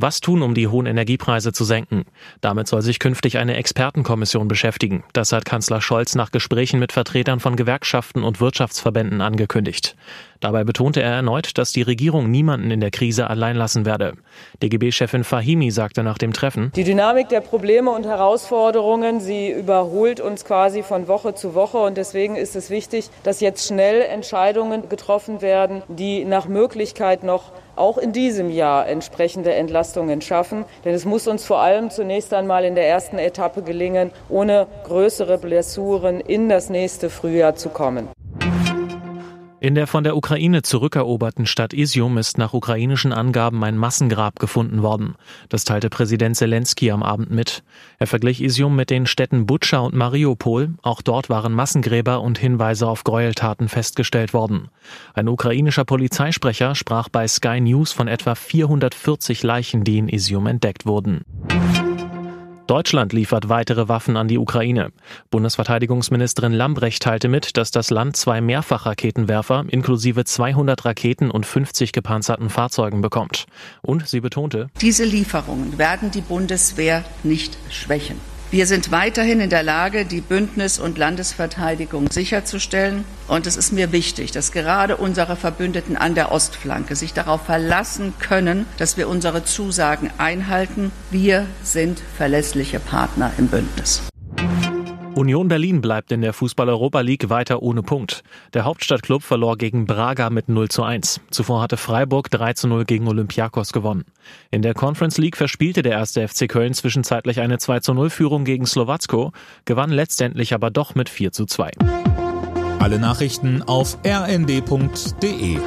Was tun, um die hohen Energiepreise zu senken? Damit soll sich künftig eine Expertenkommission beschäftigen. Das hat Kanzler Scholz nach Gesprächen mit Vertretern von Gewerkschaften und Wirtschaftsverbänden angekündigt. Dabei betonte er erneut, dass die Regierung niemanden in der Krise allein lassen werde. DGB-Chefin Fahimi sagte nach dem Treffen, Die Dynamik der Probleme und Herausforderungen, sie überholt uns quasi von Woche zu Woche. Und deswegen ist es wichtig, dass jetzt schnell Entscheidungen getroffen werden, die nach Möglichkeit noch auch in diesem Jahr entsprechende Entlastungen schaffen. Denn es muss uns vor allem zunächst einmal in der ersten Etappe gelingen, ohne größere Blessuren in das nächste Frühjahr zu kommen. In der von der Ukraine zurückeroberten Stadt Isium ist nach ukrainischen Angaben ein Massengrab gefunden worden. Das teilte Präsident Zelensky am Abend mit. Er verglich Isium mit den Städten Butscha und Mariupol. Auch dort waren Massengräber und Hinweise auf Gräueltaten festgestellt worden. Ein ukrainischer Polizeisprecher sprach bei Sky News von etwa 440 Leichen, die in Isium entdeckt wurden. Deutschland liefert weitere Waffen an die Ukraine. Bundesverteidigungsministerin Lambrecht teilte mit, dass das Land zwei Mehrfachraketenwerfer inklusive 200 Raketen und 50 gepanzerten Fahrzeugen bekommt. Und sie betonte, diese Lieferungen werden die Bundeswehr nicht schwächen. Wir sind weiterhin in der Lage, die Bündnis- und Landesverteidigung sicherzustellen. Und es ist mir wichtig, dass gerade unsere Verbündeten an der Ostflanke sich darauf verlassen können, dass wir unsere Zusagen einhalten. Wir sind verlässliche Partner im Bündnis. Union Berlin bleibt in der Fußball-Europa League weiter ohne Punkt. Der Hauptstadtklub verlor gegen Braga mit 0 zu 1. Zuvor hatte Freiburg 3 zu 0 gegen Olympiakos gewonnen. In der Conference League verspielte der erste FC Köln zwischenzeitlich eine 2 zu 0 Führung gegen Slowacko, gewann letztendlich aber doch mit 4 zu 2. Alle Nachrichten auf rnd.de